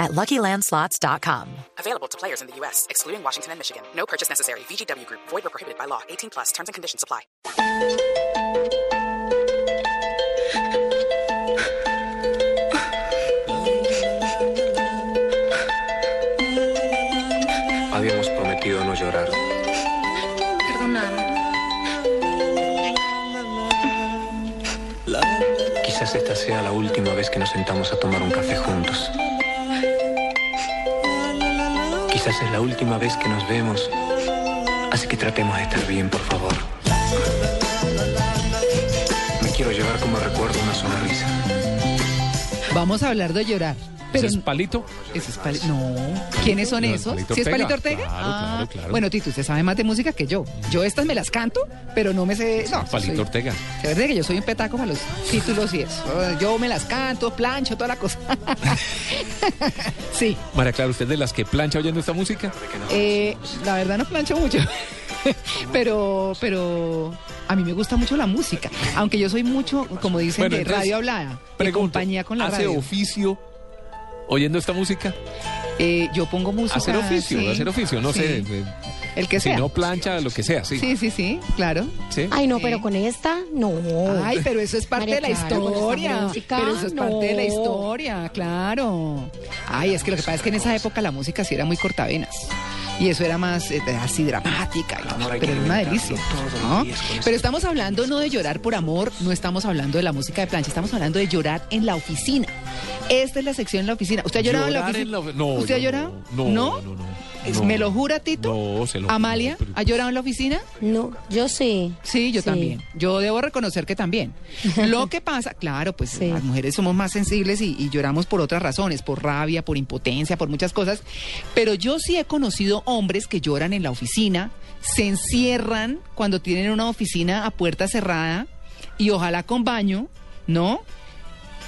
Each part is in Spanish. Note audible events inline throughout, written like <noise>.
at LuckyLandSlots.com. Available to players in the U.S., excluding Washington and Michigan. No purchase necessary. VGW Group. Void or prohibited by law. 18 plus. Terms and conditions apply. Habíamos prometido no llorar. Perdóname. Quizás esta sea la última vez que nos sentamos a tomar un café juntos. Quizás es la última vez que nos vemos. Así que tratemos de estar bien, por favor. Me quiero llevar como recuerdo una sonrisa. Vamos a hablar de llorar. Pero ¿Ese es Palito? ese es Pali- No. ¿Quiénes son No, esos? Palito ¿Sí es. Palito Ortega? Claro, Ah, claro, claro. Bueno, Tito, usted sabe más de música que yo. Yo estas me las canto, pero no me sé. No, Palito soy- Ortega. De verdad que yo soy un petaco para los títulos y eso. Yo me las canto, plancho, toda la cosa. <laughs> sí. María Clara, ¿usted es de las que plancha oyendo esta música? Eh, la verdad no plancho mucho. <laughs> pero, pero a mí me gusta mucho la música. Aunque yo soy mucho, como dicen, Bueno, de radio hablada. De compañía con la ¿Hace radio. oficio oyendo esta música? Eh, yo pongo música. Hacer oficio, sí. hacer oficio, no Sí. sé. eh, El que si sea. no plancha, lo que sea, sí. Sí, sí, sí, claro. ¿Sí? Ay, no, Sí. pero con esta, no. Ay, pero eso es parte María de la historia. música, Pero eso es parte de la historia, claro. Ay, es que lo que pasa es que en esa época la música sí era muy cortavenas. Y eso era más eh, así dramática, Amor, pero era una delicia. Pero estamos hablando no de llorar por amor, no estamos hablando de la música de plancha, estamos hablando de llorar en la oficina. Esta es la sección en la oficina. ¿Usted ha llorado en la oficina? en la- no, ¿Usted ha llorado? no. No, no, no. No. ¿Me lo jura, Tito? No, se lo Amalia, pero- ¿ha llorado en la oficina? No, yo sí. Sí, yo Sí. también. Yo debo reconocer que también. <laughs> Lo que pasa, claro, pues Sí. las mujeres somos más sensibles y, y lloramos por otras razones, por rabia, por impotencia, por muchas cosas. Pero yo sí he conocido hombres que lloran en la oficina, se encierran cuando tienen una oficina a puerta cerrada y ojalá con baño, ¿no?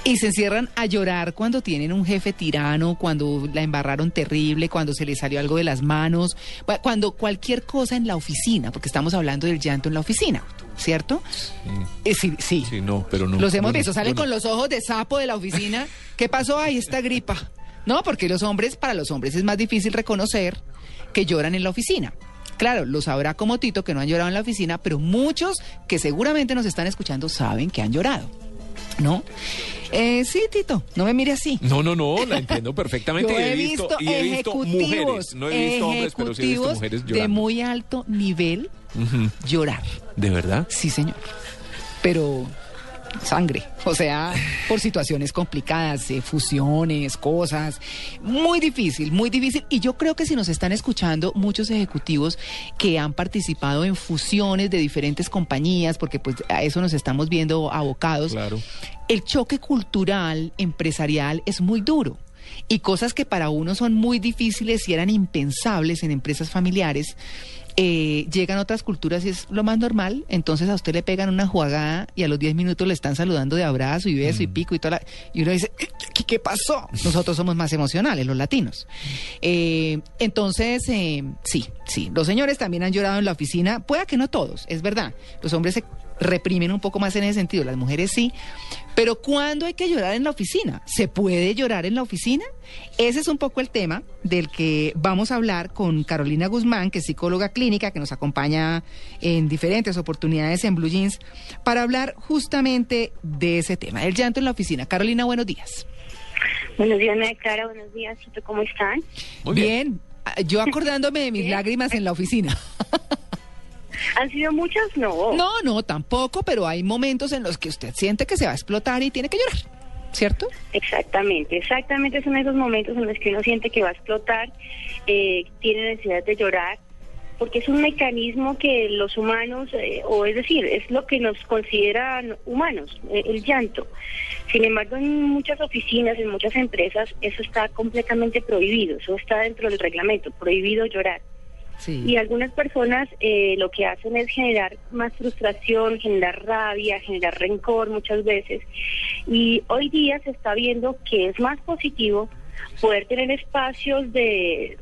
Y se encierran a llorar cuando tienen un jefe tirano, cuando la embarraron terrible, cuando se les salió algo de las manos, cu- cuando cualquier cosa en la oficina, porque estamos hablando del llanto en la oficina, ¿cierto? Eh, sí, sí. Sí, no, pero no. Los hemos visto, salen con los ojos de sapo de la oficina. ¿Qué pasó? Ahí esta gripa. No, porque los hombres, para los hombres es más difícil reconocer que lloran en la oficina. Claro, lo sabrá como Tito que no han llorado en la oficina, pero muchos que seguramente nos están escuchando saben que han llorado. ¿No? Eh, sí, Tito, no me mire así. No, no, no, la entiendo perfectamente. <laughs> Yo he visto y he visto ejecutivos, mujeres. No he visto hombres, pero sí he visto mujeres de llorando. muy alto nivel llorar. ¿De verdad? Sí, señor. Pero sangre, o sea, por situaciones complicadas, eh, fusiones, cosas, muy difícil, muy difícil. Y yo creo que si nos están escuchando muchos ejecutivos que han participado en fusiones de diferentes compañías, porque pues a eso nos estamos viendo abocados, Claro. el choque cultural, empresarial es muy duro. Y cosas que para uno son muy difíciles y eran impensables en empresas familiares, eh, llegan otras culturas y es lo más normal. Entonces a usted le pegan una jugada y a los 10 minutos le están saludando de abrazo y beso y pico y toda la- Y uno dice, ¿qué, qué pasó? Nosotros somos más emocionales, los latinos. Eh, entonces, eh, sí, sí. Los señores también han llorado en la oficina. Pueda que no todos, es verdad. Los hombres se reprimen un poco más en ese sentido, las mujeres sí. Pero ¿cuándo hay que llorar en la oficina? ¿Se puede llorar en la oficina? Ese es un poco el tema del que vamos a hablar con Carolina Guzmán, que es psicóloga clínica, que nos acompaña en diferentes oportunidades en Blue Jeans, para hablar justamente de ese tema, el llanto en la oficina. Carolina, buenos días. Buenos días, Ana Clara. Buenos días, ¿cómo están? Muy bien. bien. Yo acordándome de mis lágrimas en la oficina. <laughs> ¿Han sido muchas? No. No, no, tampoco, pero hay momentos en los que usted siente que se va a explotar y tiene que llorar, ¿cierto? Exactamente, exactamente son esos momentos en los que uno siente que va a explotar, eh, tiene necesidad de llorar, porque es un mecanismo que los humanos, eh, o es decir, es lo que nos consideran humanos, eh, el llanto. Sin embargo, en muchas oficinas, en muchas empresas, eso está completamente prohibido, eso está dentro del reglamento, prohibido llorar. Sí. Y algunas personas eh, lo que hacen es generar más frustración, generar rabia, generar rencor muchas veces. Y hoy día se está viendo que es más positivo poder tener espacios de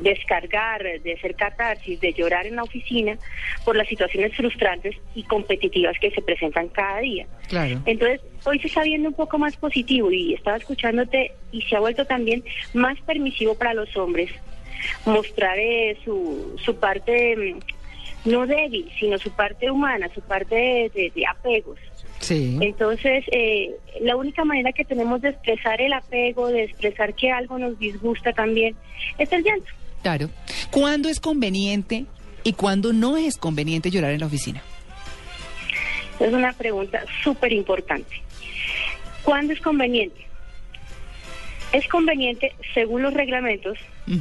descargar, de hacer catarsis, de llorar en la oficina por las situaciones frustrantes y competitivas que se presentan cada día. Claro. Entonces, hoy se está viendo un poco más positivo y estaba escuchándote y se ha vuelto también más permisivo para los hombres mostrar eh, su, su parte mm, no débil, sino su parte humana, su parte de, de- de apegos. Sí. Entonces, eh, la única manera que tenemos de expresar el apego, de expresar que algo nos disgusta también, es el llanto. Claro. ¿Cuándo es conveniente y cuándo no es conveniente llorar en la oficina? Es una pregunta súper importante. ¿Cuándo es conveniente? Es conveniente, según los reglamentos,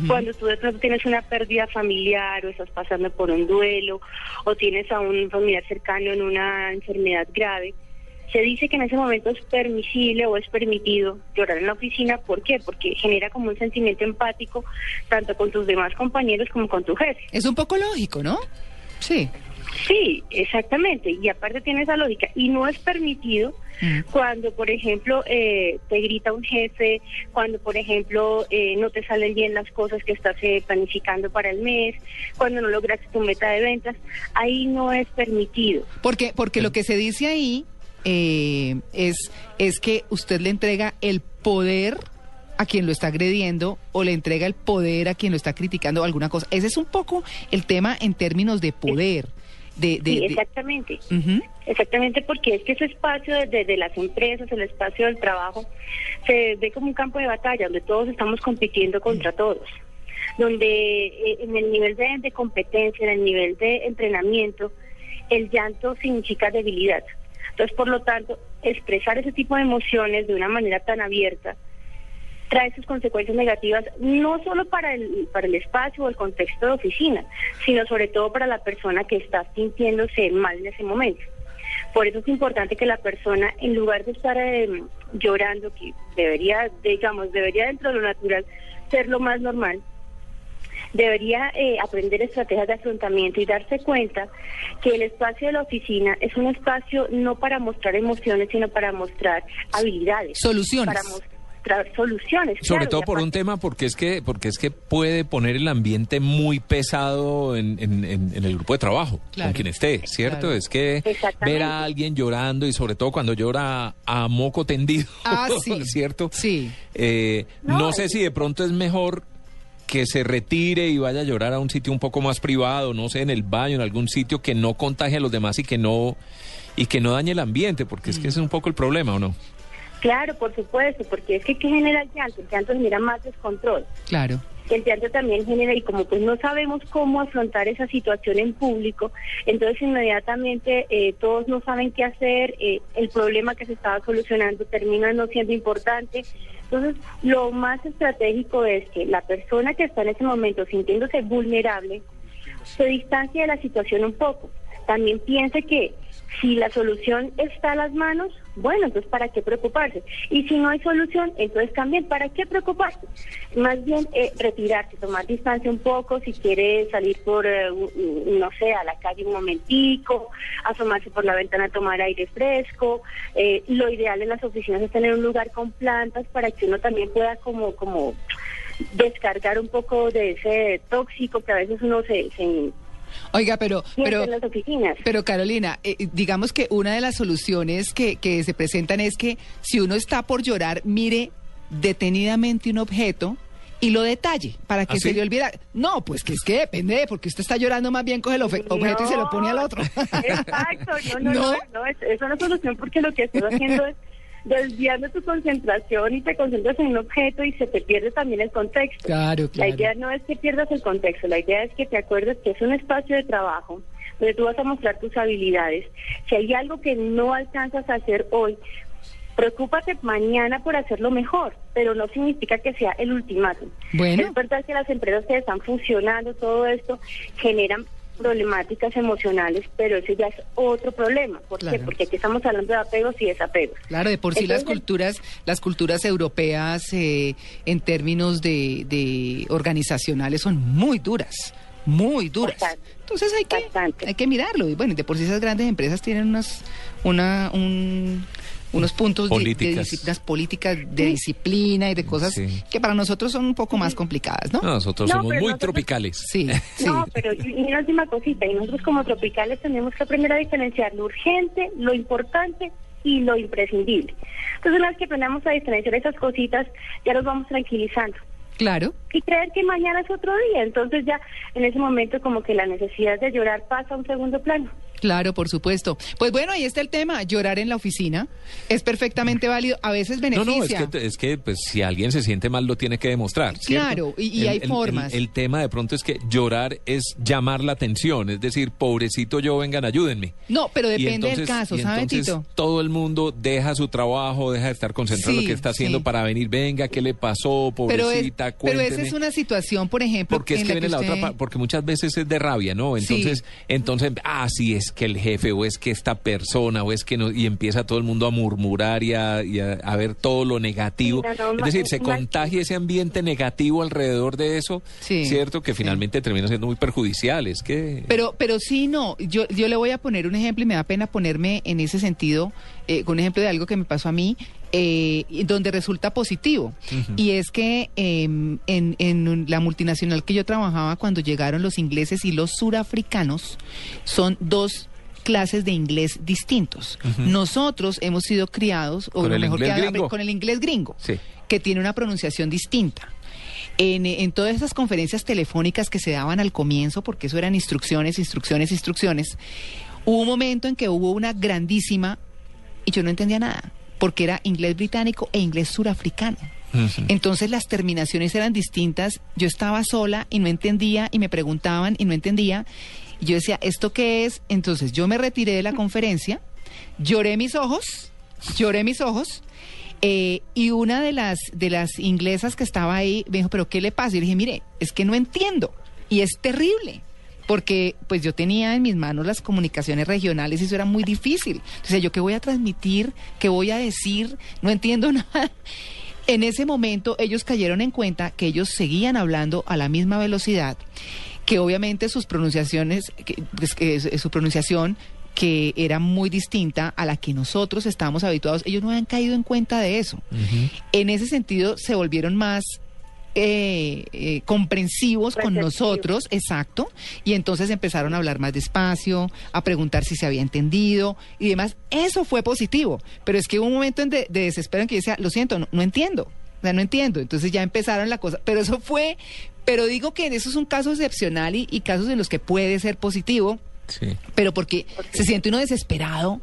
Cuando tú de pronto tienes una pérdida familiar o estás pasando por un duelo o tienes a un familiar cercano en una enfermedad grave, se dice que en ese momento es permisible o es permitido llorar en la oficina. ¿Por qué? Porque genera como un sentimiento empático tanto con tus demás compañeros como con tu jefe. Es un poco lógico, ¿no? Sí. Sí, exactamente. Y aparte tiene esa lógica. Y no es permitido Mm. cuando, por ejemplo, eh, te grita un jefe, cuando, por ejemplo, eh, no te salen bien las cosas que estás eh, planificando para el mes, cuando no logras tu meta de ventas. Ahí no es permitido. Porque, porque lo que se dice ahí eh, es, es que usted le entrega el poder a quien lo está agrediendo o le entrega el poder a quien lo está criticando o alguna cosa. Ese es un poco el tema en términos de poder. De, de- Sí, de- exactamente. Ujú. Exactamente, porque es que ese espacio de, de- de las empresas, el espacio del trabajo, se ve como un campo de batalla donde todos estamos compitiendo contra todos, donde eh, en el nivel de, de competencia, en el nivel de entrenamiento, el llanto significa debilidad. Entonces, por lo tanto, expresar ese tipo de emociones de una manera tan abierta trae sus consecuencias negativas no solo para el, para el espacio o el contexto de oficina, sino sobre todo para la persona que está sintiéndose mal en ese momento. Por eso es importante que la persona, en lugar de estar eh, llorando, que debería, digamos, debería dentro de lo natural ser lo más normal, debería eh, aprender estrategias de afrontamiento y darse cuenta que el espacio de la oficina es un espacio no para mostrar emociones, sino para mostrar habilidades. Soluciones. Para mostrar soluciones. Sobre claro, todo por un tema, porque es que porque es que puede poner el ambiente muy pesado en, en- en- en el grupo de trabajo, Claro. con quien esté, ¿cierto? Claro. Es que ver a alguien llorando y sobre todo cuando llora a moco tendido, Ah, <laughs> sí. ¿cierto? Sí. Eh, no, No, sé es- si de pronto es mejor que se retire y vaya a llorar a un sitio un poco más privado, no sé, en el baño, en algún sitio que no contagie a los demás y que no y que no dañe el ambiente, porque es que ese es un poco el problema, ¿o no? Claro, por supuesto, porque es que ¿qué genera el llanto? El llanto genera más descontrol. Claro. El llanto también genera, y como pues no sabemos cómo afrontar esa situación en público, entonces inmediatamente eh, todos no saben qué hacer, eh, el problema que se estaba solucionando termina no siendo importante. Entonces, lo más estratégico es que la persona que está en ese momento sintiéndose vulnerable, se distancie de la situación un poco. También piense que si la solución está a las manos, bueno, entonces ¿para qué preocuparse? Y si no hay solución, entonces también ¿para qué preocuparse? Más bien eh, retirarse, tomar distancia un poco, si quiere salir por, eh, no sé, a la calle un momentico, asomarse por la ventana a tomar aire fresco. Eh, lo ideal en las oficinas es tener un lugar con plantas para que uno también pueda como, como descargar un poco de ese tóxico que a veces uno se, se Oiga, pero, pero, en las oficinas. pero Carolina, eh, digamos que una de las soluciones que, que se presentan es que si uno está por llorar, mire detenidamente un objeto y lo detalle para que ¿Ah, se sí? le olvida. No, pues que es que depende, porque usted está llorando más bien coge el objeto y se lo pone al otro. Exacto, no, no, <laughs> ¿No? no, no, es, es una solución porque lo que estás haciendo es desviando tu concentración y te concentras en un objeto y se te pierde también el contexto. Claro, La claro. idea no es que pierdas el contexto, la idea es que te acuerdes que es un espacio de trabajo donde tú vas a mostrar tus habilidades. Si hay algo que no alcanzas a hacer hoy, preocúpate mañana por hacerlo mejor, pero no significa que sea el ultimátum. Bueno. Es verdad que las empresas que están funcionando, todo esto, generan problemáticas emocionales, pero eso ya es otro problema. ¿Por Claro. qué? Porque aquí estamos hablando de apegos y desapegos. Claro, de por sí las culturas, las culturas europeas eh, en términos de, de organizacionales son muy duras, muy duras. Bastante. Entonces hay que, Bastante. hay que mirarlo. Y bueno, de por sí esas grandes empresas tienen unas, una, un- unos puntos de- de, Políticas. disciplinas políticas, de disciplina y de cosas Sí. que para nosotros son un poco más complicadas, ¿no? No, nosotros No, somos pero muy nosotros- tropicales. Sí, <laughs> sí. No, pero y y una última cosita, y nosotros como tropicales tenemos que aprender a diferenciar lo urgente, lo importante y lo imprescindible. Entonces, una vez que aprendamos a diferenciar esas cositas, ya nos vamos tranquilizando. Claro. Y creer que mañana es otro día. Entonces ya en ese momento como que la necesidad de llorar pasa a un segundo plano. Claro, por supuesto. Pues bueno, ahí está el tema. Llorar en la oficina es perfectamente válido. A veces No, beneficia. no, es que, es que pues, si alguien se siente mal lo tiene que demostrar. ¿cierto? Claro, y- y El- hay el- formas. El, el tema de pronto es que llorar es llamar la atención, es decir, pobrecito yo, vengan, ayúdenme. No, pero depende del caso, ¿sabe, entonces Tito? Todo el mundo deja su trabajo, deja de estar concentrado en lo que está haciendo sí. para venir. Venga, ¿qué le pasó, Pero, es- pobrecita? pero esa cuénteme". es una situación, por ejemplo, Porque es que la viene la usted- otra porque muchas veces es de rabia, ¿no? Entonces, entonces, ah, sí, es que el jefe, o es que esta persona, o es que no, y empieza todo el mundo a murmurar y a, y a- a ver todo lo negativo. Sí, no, no, es decir, se contagia ese ambiente negativo alrededor de eso, Sí, ¿cierto? Que sí. finalmente termina siendo muy perjudicial. Es que. Pero, pero sí, no. Yo, yo le voy a poner un ejemplo y me da pena ponerme en ese sentido eh, con un ejemplo de algo que me pasó a mí, eh, donde resulta positivo. Y es que em, en, en la multinacional que yo trabajaba, cuando llegaron los ingleses y los surafricanos, son dos clases de inglés distintos. Nosotros hemos sido criados, o lo mejor que con el inglés gringo, Sí. que tiene una pronunciación distinta. En, en todas esas conferencias telefónicas que se daban al comienzo, porque eso eran instrucciones, instrucciones, instrucciones, hubo un momento en que hubo una grandísima, y yo no entendía nada, porque era inglés británico e inglés surafricano. Entonces las terminaciones eran distintas, yo estaba sola y no entendía, y me preguntaban y no entendía, y yo decía, ¿esto qué es? Entonces yo me retiré de la conferencia, lloré mis ojos, lloré mis ojos, eh, y una de las, de las inglesas que estaba ahí me dijo, ¿pero qué le pasa? Y yo le dije, mire, es que no entiendo. Y es terrible. Porque pues yo tenía en mis manos las comunicaciones regionales y eso era muy difícil. Entonces, ¿yo qué voy a transmitir? ¿Qué voy a decir? No entiendo <laughs> nada. En ese momento ellos cayeron en cuenta que ellos seguían hablando a la misma velocidad, que obviamente sus pronunciaciones, que, pues, que su- su pronunciación que era muy distinta a la que nosotros estábamos habituados, ellos no habían caído en cuenta de eso. En ese sentido se volvieron más eh, eh, comprensivos con nosotros, exacto, y entonces empezaron a hablar más despacio, a preguntar si se había entendido y demás. Eso fue positivo, pero es que hubo un momento en de, de desespero en que yo decía, lo siento, no, no entiendo, o sea, no entiendo. Entonces ya empezaron la cosa, pero eso fue, pero digo que eso es un caso excepcional y, y casos en los que puede ser positivo. Sí. Pero porque se siente uno desesperado,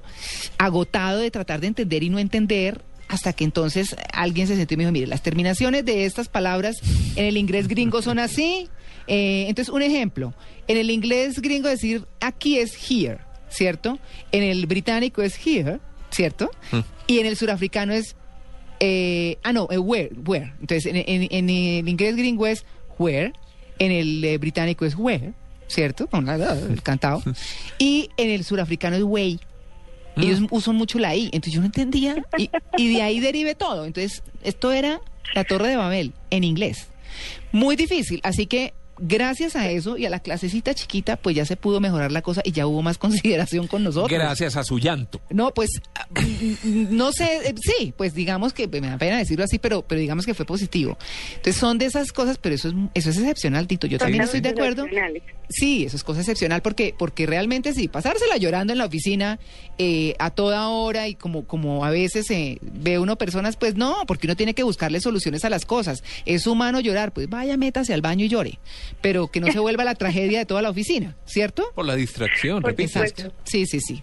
agotado de tratar de entender y no entender, hasta que entonces alguien se sentó y me dijo, mire, las terminaciones de estas palabras en el inglés gringo son así. Eh, entonces, un ejemplo, en el inglés gringo decir aquí es here, ¿cierto? En el británico es here, ¿cierto? Y en el surafricano es, eh, ah, no, eh, where, where. Entonces, en, en- en el inglés gringo es where, en el eh, británico es where, ¿cierto? Con la- el cantado. <laughs> Y en el surafricano es way. Ellos usan mucho la I, entonces yo no entendía y, y de ahí derive todo. Entonces, esto era la Torre de Babel en inglés. Muy difícil, así que gracias a eso y a la clasecita chiquita, pues ya se pudo mejorar la cosa y ya hubo más <laughs> consideración con nosotros. Gracias a su llanto. No, pues mm, no sé, eh, sí, pues digamos que me da pena decirlo así, pero pero digamos que fue positivo. Entonces son de esas cosas, pero eso es eso es excepcional, Tito. Yo también estoy de acuerdo. Sí, eso es cosa excepcional porque porque realmente sí, pasársela llorando en la oficina eh, a toda hora y como como a veces eh, ve uno personas, pues no, porque uno tiene que buscarle soluciones a las cosas. Es humano llorar, pues vaya, métase al baño y llore, pero que no se vuelva la tragedia de toda la oficina, ¿cierto? Por la distracción, Por repito. Exacto. Sí, sí, sí.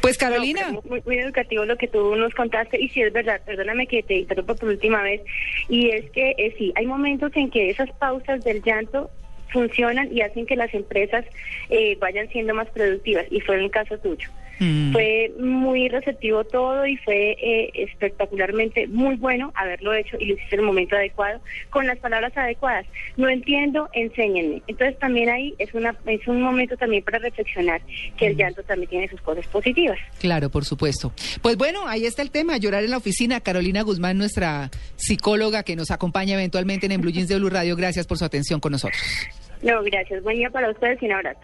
Pues Carolina. No, muy, muy educativo lo que tú nos contaste y sí es verdad, perdóname que te interrumpa por última vez, y es que eh, sí, hay momentos en que esas pausas del llanto funcionan y hacen que las empresas eh, vayan siendo más productivas y fue el caso tuyo. Mm. Fue muy receptivo todo y fue eh, espectacularmente muy bueno haberlo hecho y lo hiciste en el momento adecuado, con las palabras adecuadas. No entiendo, enséñenme. Entonces también ahí es, una, es un momento también para reflexionar que el llanto también tiene sus cosas positivas. Claro, por supuesto. Pues bueno, ahí está el tema, llorar en la oficina. Carolina Guzmán, nuestra psicóloga que nos acompaña eventualmente en, en Blue Jeans de Blue Radio, gracias por su atención con nosotros. No, gracias. Buen día para ustedes y un abrazo.